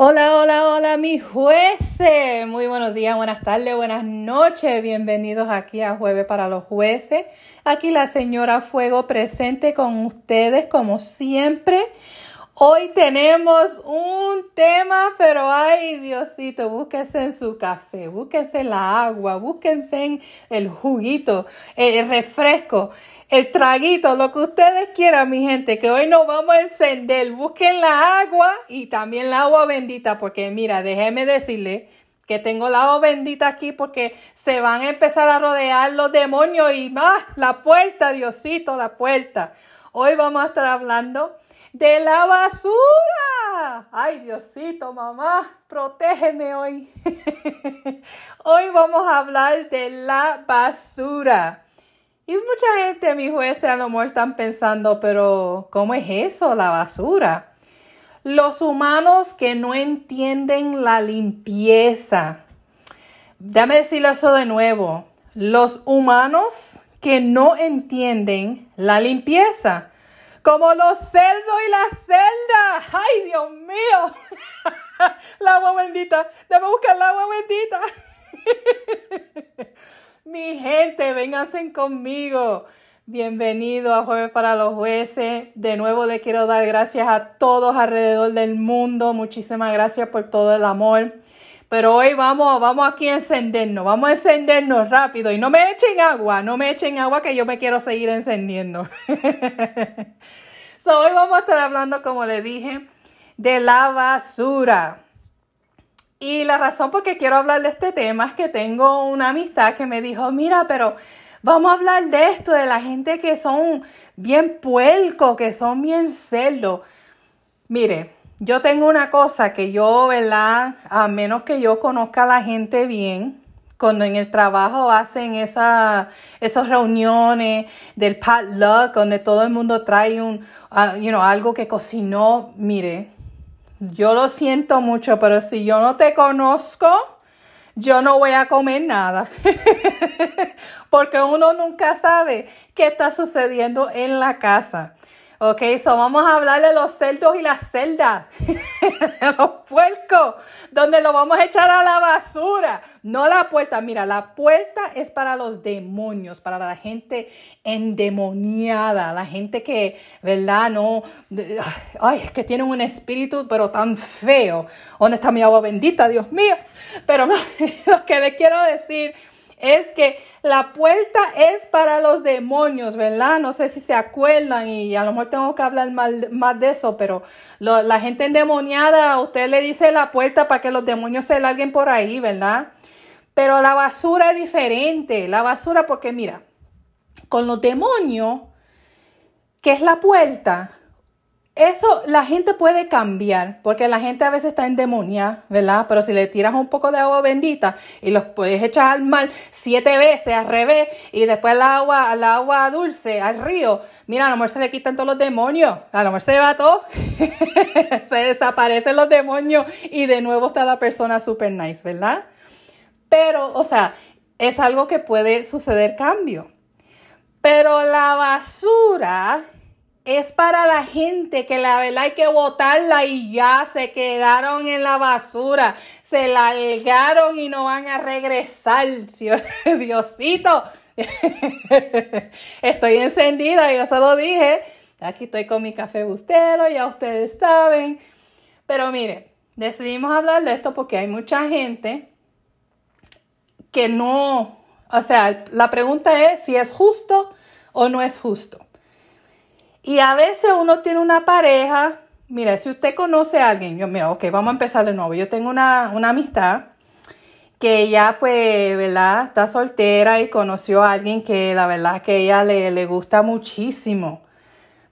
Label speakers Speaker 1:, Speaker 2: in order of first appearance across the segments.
Speaker 1: Hola, hola, hola, mis jueces. Muy buenos días, buenas tardes, buenas noches. Bienvenidos aquí a Jueves para los Jueces. Aquí la señora Fuego presente con ustedes como siempre. Hoy tenemos un tema, pero ay Diosito, búsquense en su café, búsquense en la agua, búsquense en el juguito, el refresco el traguito, lo que ustedes quieran, mi gente, que hoy nos vamos a encender. Busquen la agua y también la agua bendita, porque mira, déjeme decirle que tengo la agua bendita aquí porque se van a empezar a rodear los demonios y más, la puerta, Diosito, la puerta. Hoy vamos a estar hablando de la basura. Ay, Diosito, mamá, protégeme hoy. hoy vamos a hablar de la basura. Y mucha gente, mi jueces, a lo mejor están pensando, pero ¿cómo es eso, la basura? Los humanos que no entienden la limpieza. Dame decirlo eso de nuevo. Los humanos que no entienden la limpieza. Como los cerdos y las celdas. ¡Ay, Dios mío! la agua bendita. Debe buscar el agua bendita. Mi gente, vénganse conmigo. Bienvenido a Jueves para los Jueces. De nuevo le quiero dar gracias a todos alrededor del mundo. Muchísimas gracias por todo el amor. Pero hoy vamos, vamos aquí a encendernos, vamos a encendernos rápido y no me echen agua, no me echen agua que yo me quiero seguir encendiendo. so, hoy vamos a estar hablando, como le dije, de la basura. Y la razón por qué quiero hablar de este tema es que tengo una amistad que me dijo, mira, pero vamos a hablar de esto, de la gente que son bien puelco, que son bien cerdos. Mire, yo tengo una cosa que yo, ¿verdad? A menos que yo conozca a la gente bien, cuando en el trabajo hacen esa, esas reuniones del potluck, donde todo el mundo trae un, uh, you know, algo que cocinó, mire, yo lo siento mucho, pero si yo no te conozco, yo no voy a comer nada. Porque uno nunca sabe qué está sucediendo en la casa. Ok, so vamos a hablar de los cerdos y las celdas, los puercos, donde lo vamos a echar a la basura, no la puerta. Mira, la puerta es para los demonios, para la gente endemoniada, la gente que, ¿verdad? No, ay, es que tienen un espíritu, pero tan feo. ¿Dónde está mi agua bendita, Dios mío? Pero lo que le quiero decir es que la puerta es para los demonios, ¿verdad? No sé si se acuerdan y a lo mejor tengo que hablar más, de eso, pero la gente endemoniada, usted le dice la puerta para que los demonios se larguen por ahí, ¿verdad? Pero la basura es diferente, la basura porque mira, con los demonios, que es la puerta, eso la gente puede cambiar, porque la gente a veces está endemoniada, ¿verdad? Pero si le tiras un poco de agua bendita y los puedes echar al mar siete veces al revés y después el agua, al agua dulce, al río, mira, a lo mejor se le quitan todos los demonios, a lo mejor se va todo, se desaparecen los demonios y de nuevo está la persona super nice, ¿verdad? Pero, o sea, es algo que puede suceder cambio. Pero la basura es para la gente que la verdad hay que botarla y ya se quedaron en la basura, se largaron y no van a regresar. Diosito, estoy encendida, yo se lo dije. Aquí estoy con mi café bustero, ya ustedes saben. Pero mire, decidimos hablar de esto porque hay mucha gente que no, o sea, la pregunta es si es justo o no es justo. Y a veces uno tiene una pareja, mira, si usted conoce a alguien, yo, mira, ok, vamos a empezar de nuevo. Yo tengo una, amistad que ella, pues, ¿verdad? Está soltera y conoció a alguien que la verdad que ella le, le gusta muchísimo.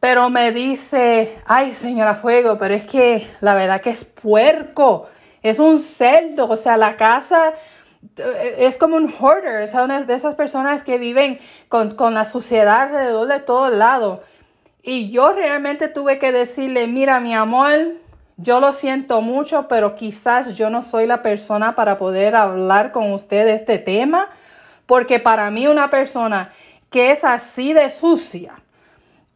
Speaker 1: Pero me dice, ay, señora Fuego, pero es que la verdad que es puerco, es un cerdo, o sea, la casa eh, es como un hoarder, es una de esas personas que viven con, con la suciedad alrededor de todo lado. Y yo realmente tuve que decirle, mira mi amor, yo lo siento mucho, pero quizás yo no soy la persona para poder hablar con usted de este tema, porque para mí una persona que es así de sucia,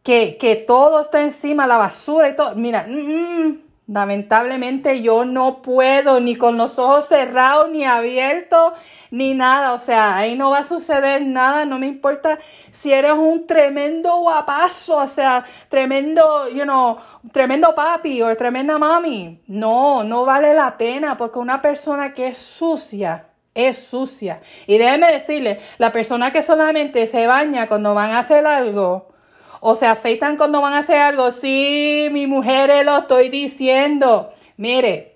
Speaker 1: que, que todo está encima, la basura y todo, mira, mm, mm, Lamentablemente yo no puedo ni con los ojos cerrados, ni abiertos, ni nada. O sea, ahí no va a suceder nada. No me importa si eres un tremendo guapazo, o sea, tremendo, you know, tremendo papi o tremenda mami. No, no vale la pena porque una persona que es sucia, es sucia. Y déjeme decirle, la persona que solamente se baña cuando van a hacer algo, o se afeitan cuando van a hacer algo. Sí, mi mujer lo estoy diciendo. Mire,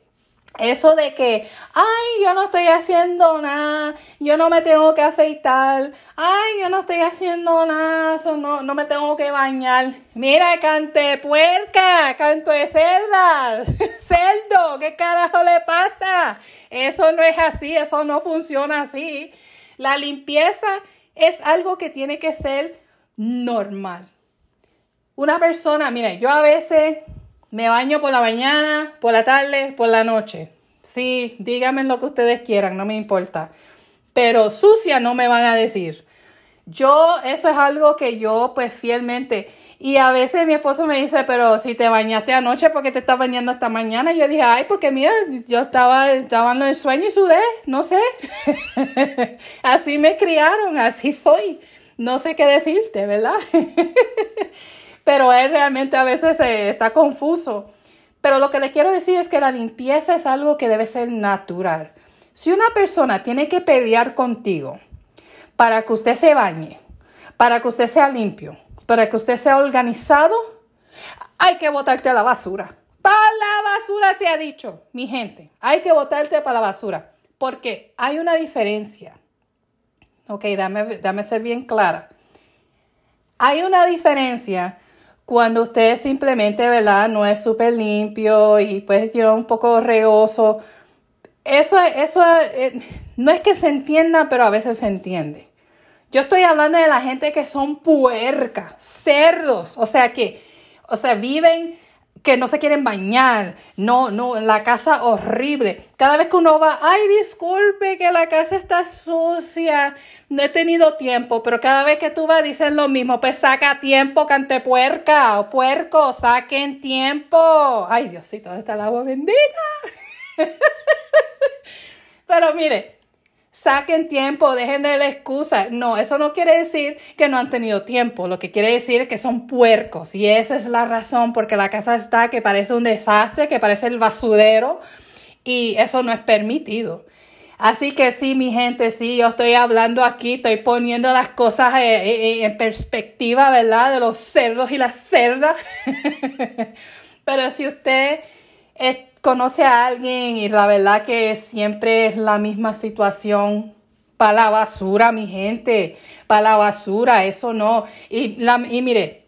Speaker 1: eso de que, ay, yo no estoy haciendo nada, yo no me tengo que afeitar, ay, yo no estoy haciendo nada, no, no me tengo que bañar. Mira, cante puerca, canto de cerda, cerdo, ¿qué carajo le pasa? Eso no es así, eso no funciona así. La limpieza es algo que tiene que ser normal. Una persona, mire, yo a veces me baño por la mañana, por la tarde, por la noche. Sí, díganme lo que ustedes quieran, no me importa. Pero sucia no me van a decir. Yo, eso es algo que yo, pues fielmente. Y a veces mi esposo me dice, pero si te bañaste anoche, ¿por qué te estás bañando esta mañana? Y yo dije, ay, porque mira, yo estaba, estaba en el sueño y sudé, no sé. así me criaron, así soy. No sé qué decirte, ¿verdad? pero él realmente a veces está confuso. Pero lo que le quiero decir es que la limpieza es algo que debe ser natural. Si una persona tiene que pelear contigo para que usted se bañe, para que usted sea limpio, para que usted sea organizado, hay que botarte a la basura. Para la basura se ha dicho, mi gente, hay que botarte para la basura. Porque hay una diferencia. Ok, dame, dame ser bien clara. Hay una diferencia cuando usted simplemente, ¿verdad? No es súper limpio y pues tiene un poco regoso. Eso, eso eh, no es que se entienda, pero a veces se entiende. Yo estoy hablando de la gente que son puercas, cerdos, o sea que, o sea, viven que no se quieren bañar, no, no, la casa horrible. Cada vez que uno va, ay, disculpe que la casa está sucia, no he tenido tiempo, pero cada vez que tú vas dicen lo mismo, pues saca tiempo, cante puerca o puerco, saquen tiempo. Ay, Diosito, ¿dónde está el agua bendita? pero mire, saquen tiempo, dejen de la excusa. No, eso no quiere decir que no han tenido tiempo. Lo que quiere decir es que son puercos. Y esa es la razón porque la casa está que parece un desastre, que parece el basurero. Y eso no es permitido. Así que sí, mi gente, sí, yo estoy hablando aquí, estoy poniendo las cosas eh, eh, eh, en perspectiva, ¿verdad? De los cerdos y las cerdas. Pero si usted conoce a alguien y la verdad que siempre es la misma situación. Para la basura, mi gente, para la basura, eso no. Y, la, y mire,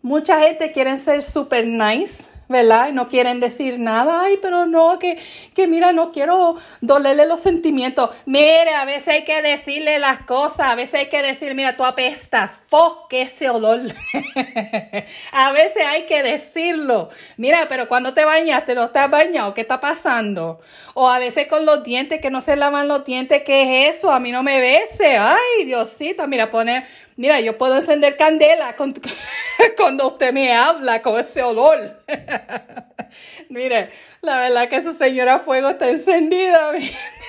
Speaker 1: mucha gente quiere ser super nice ¿verdad? Y no quieren decir nada, ay, pero no, que, que mira, no quiero dolerle los sentimientos. Mire, a veces hay que decirle las cosas, a veces hay que decir, mira, tú apestas, ¡fo! que ese olor. a veces hay que decirlo. Mira, pero cuando te bañaste, no estás bañado, ¿qué está pasando? O a veces con los dientes, que no se lavan los dientes, ¿qué es eso? A mí no me bese, ay, Diosito, mira, pone Mira, yo puedo encender candela cuando usted me habla con ese olor. Mire, la verdad que su señora fuego está encendida.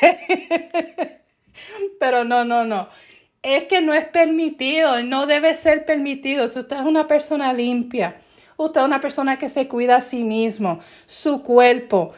Speaker 1: Pero no, no, no. Es que no es permitido, no debe ser permitido. Si usted es una persona limpia, usted es una persona que se cuida a sí mismo, su cuerpo.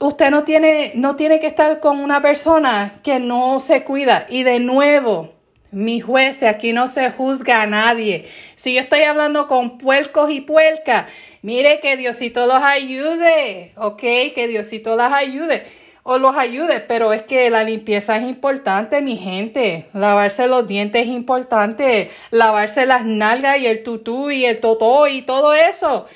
Speaker 1: Usted no tiene, no tiene que estar con una persona que no se cuida. Y de nuevo, mi juez, aquí no se juzga a nadie. Si yo estoy hablando con puercos y puercas, mire que Diosito los ayude, ¿ok? Que Diosito las ayude o los ayude, pero es que la limpieza es importante, mi gente. Lavarse los dientes es importante, lavarse las nalgas y el tutú y el totó y todo eso.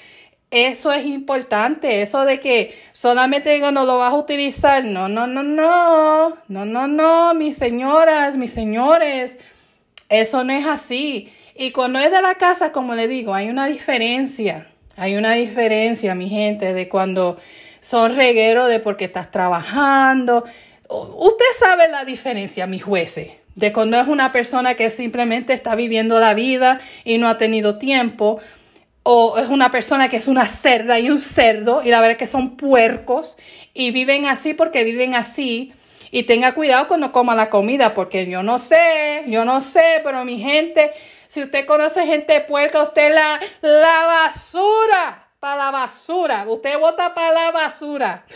Speaker 1: Eso es importante, eso de que solamente no lo vas a utilizar. No, no, no, no, no, no, no, mis señoras, mis señores, eso no es así. Y cuando es de la casa, como le digo, hay una diferencia, hay una diferencia, mi gente, de cuando son regueros de porque estás trabajando. Usted sabe la diferencia, mis jueces, de cuando es una persona que simplemente está viviendo la vida y no ha tenido tiempo o es una persona que es una cerda y un cerdo y la verdad es que son puercos y viven así porque viven así. Y tenga cuidado cuando coma la comida, porque yo no sé, yo no sé, pero mi gente, si usted conoce gente puerca, usted la, la basura, para la basura, usted vota para la basura.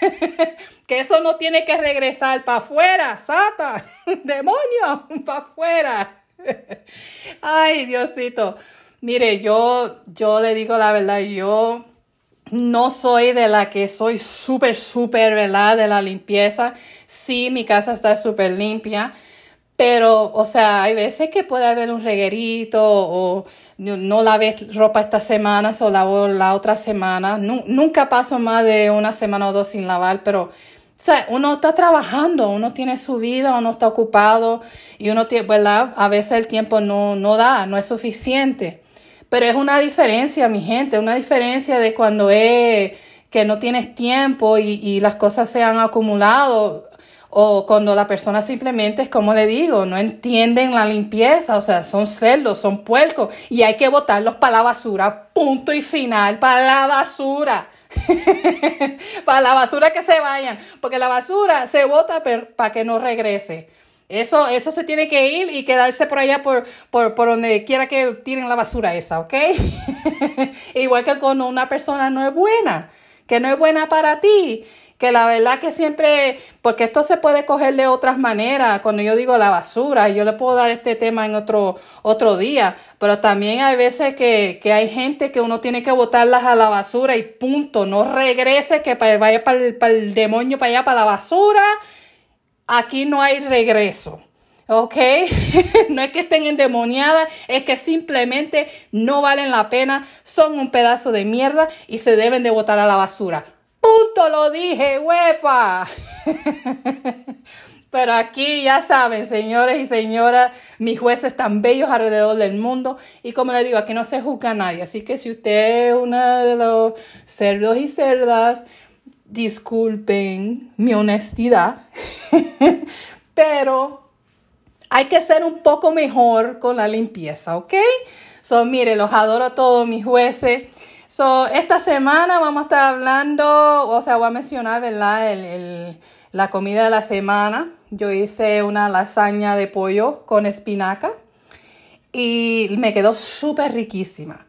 Speaker 1: que eso no tiene que regresar para afuera, Sata, demonio, para afuera. Ay, Diosito. Mire, yo, yo le digo la verdad, yo no soy de la que soy súper, súper, ¿verdad? De la limpieza. Sí, mi casa está súper limpia, pero, o sea, hay veces que puede haber un reguerito o no, lavé ropa esta semana, o la otra semana. nunca paso más de una semana o dos sin lavar, pero, o sea, uno está trabajando, uno tiene su vida, uno está ocupado y uno tiene, ¿verdad? A veces el tiempo no, no da, no es suficiente. Pero es una diferencia, mi gente, una diferencia de cuando es que no tienes tiempo y, las cosas se han acumulado o cuando la persona simplemente es como le digo, no entienden la limpieza, o sea, son cerdos, son puercos y hay que botarlos para la basura, punto y final, para la basura. para la basura que se vayan, porque la basura se bota para que no regrese. Eso, eso se tiene que ir y quedarse por allá, por, por, por donde quiera que tiren la basura esa, ¿ok? Igual que cuando una persona no es buena, que no es buena para ti, que la verdad que siempre, porque esto se puede coger de otras maneras, cuando yo digo la basura, yo le puedo dar este tema en otro, otro día, pero también hay veces que, hay gente que uno tiene que botarlas a la basura y punto, no regrese, que vaya para el, para el demonio, para allá, para la basura, aquí no hay regreso. ¿ok? no es que estén endemoniadas, es que simplemente no valen la pena, son un pedazo de mierda y se deben de botar a la basura. Punto lo dije, huepa. Pero aquí ya saben, señores y señoras, mis jueces tan bellos alrededor del mundo. Y como les digo, aquí no se juzga a nadie. Así que si usted es uno de los cerdos y cerdas, disculpen mi honestidad. Pero hay que ser un poco mejor con la limpieza, ¿ok? So, mire, los adoro a todos mis jueces. So, esta semana vamos a estar hablando, o sea, voy a mencionar, ¿verdad? La comida de la semana. Yo hice una lasaña de pollo con espinaca y me quedó súper riquísima.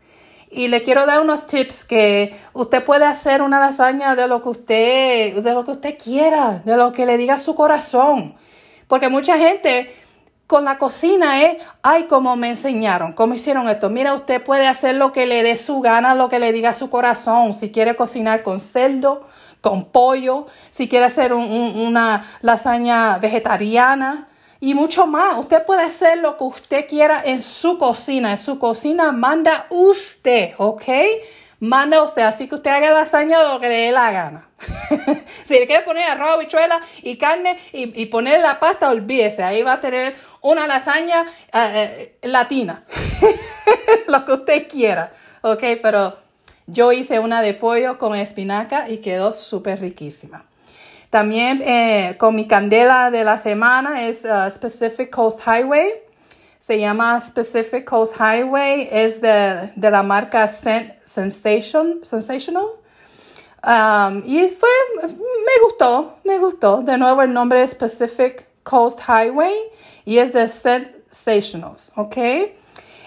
Speaker 1: Y le quiero dar unos tips que usted puede hacer una lasaña de lo que usted, de lo que usted quiera, de lo que le diga su corazón. Porque mucha gente con la cocina es, ay, como me enseñaron, cómo hicieron esto. Mira, usted puede hacer lo que le dé su gana, lo que le diga su corazón. Si quiere cocinar con cerdo, con pollo, si quiere hacer una lasaña vegetariana y mucho más. Usted puede hacer lo que usted quiera en su cocina. En su cocina manda usted, ¿ok? manda usted. Así que usted haga lasaña lo que le dé la gana. si le quiere poner arroz, bichuela y carne y, y poner la pasta, olvídese. Ahí va a tener una lasaña eh, eh, latina. lo que usted quiera. Ok, pero yo hice una de pollo con espinaca y quedó súper riquísima. También eh, con mi candela de la semana es uh, Specific Coast Highway se llama Pacific Coast Highway, es de, la marca Sensation, Sensational. Um, y fue, me gustó, me gustó. De nuevo el nombre es Pacific Coast Highway y es de Sensationals, ¿ok?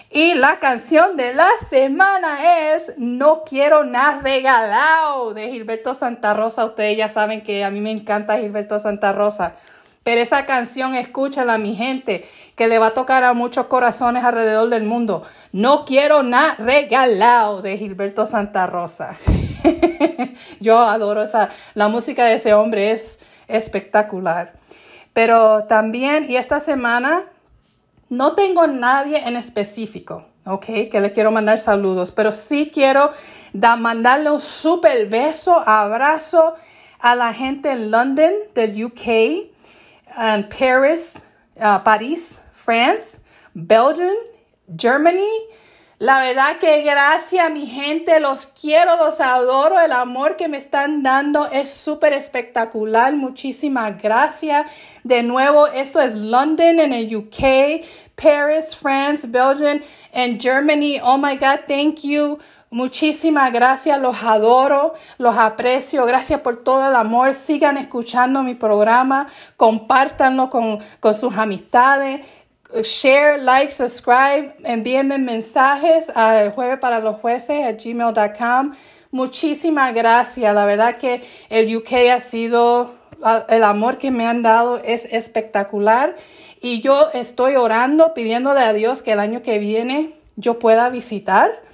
Speaker 1: Y la canción de la semana es No quiero nada regalado de Gilberto Santa Rosa. Ustedes ya saben que a mí me encanta Gilberto Santa Rosa. Pero esa canción, escúchala, mi gente, que le va a tocar a muchos corazones alrededor del mundo. No quiero nada regalado de Gilberto Santa Rosa. Yo adoro esa, la música de ese hombre es espectacular. Pero también, y esta semana, no tengo nadie en específico, ¿ok? Que le quiero mandar saludos, pero sí quiero da, mandarle un súper beso, abrazo a la gente en London, del UK and Paris, uh, París, France, Belgium, Germany. La verdad que gracias mi gente, los quiero, los adoro, el amor que me están dando es súper espectacular, muchísimas gracias. De nuevo, esto es London en el UK, Paris, France, Belgium and Germany. Oh my God, thank you Muchísimas gracias, los adoro, los aprecio, gracias por todo el amor. Sigan escuchando mi programa, compártanlo con, con sus amistades. Share, like, subscribe, envíenme mensajes al jueves para los jueces a gmail.com. Muchísimas gracias. La verdad que el UK ha sido, el amor que me han dado es espectacular. Y yo estoy orando, pidiéndole a Dios que el año que viene yo pueda visitar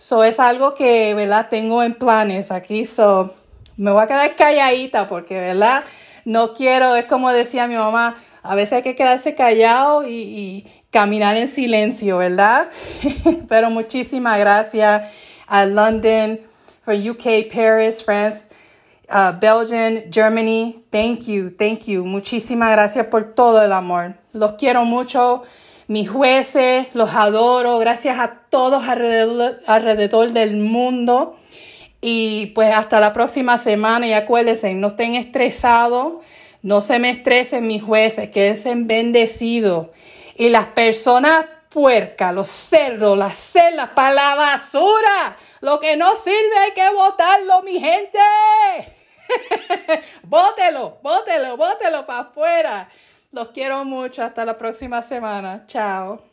Speaker 1: So es algo que, ¿verdad? Tengo en planes aquí. So me voy a quedar calladita porque, ¿verdad? No quiero, es como decía mi mamá, a veces hay que quedarse callado y, caminar en silencio, ¿verdad? Pero muchísimas gracias a London, for UK, Paris, France, uh, Belgium, Germany. Thank you, thank you. Muchísimas gracias por todo el amor. Los quiero mucho mis jueces, los adoro, gracias a todos alrededor, del mundo. Y pues hasta la próxima semana y acuérdense, no estén estresados, no se me estresen mis jueces, quédense bendecidos. Y las personas puercas, los cerdos, las celas para la basura, lo que no sirve hay que botarlo, mi gente. bótelo, bótelo, bótelo para afuera. Los quiero mucho. Hasta la próxima semana. Chao.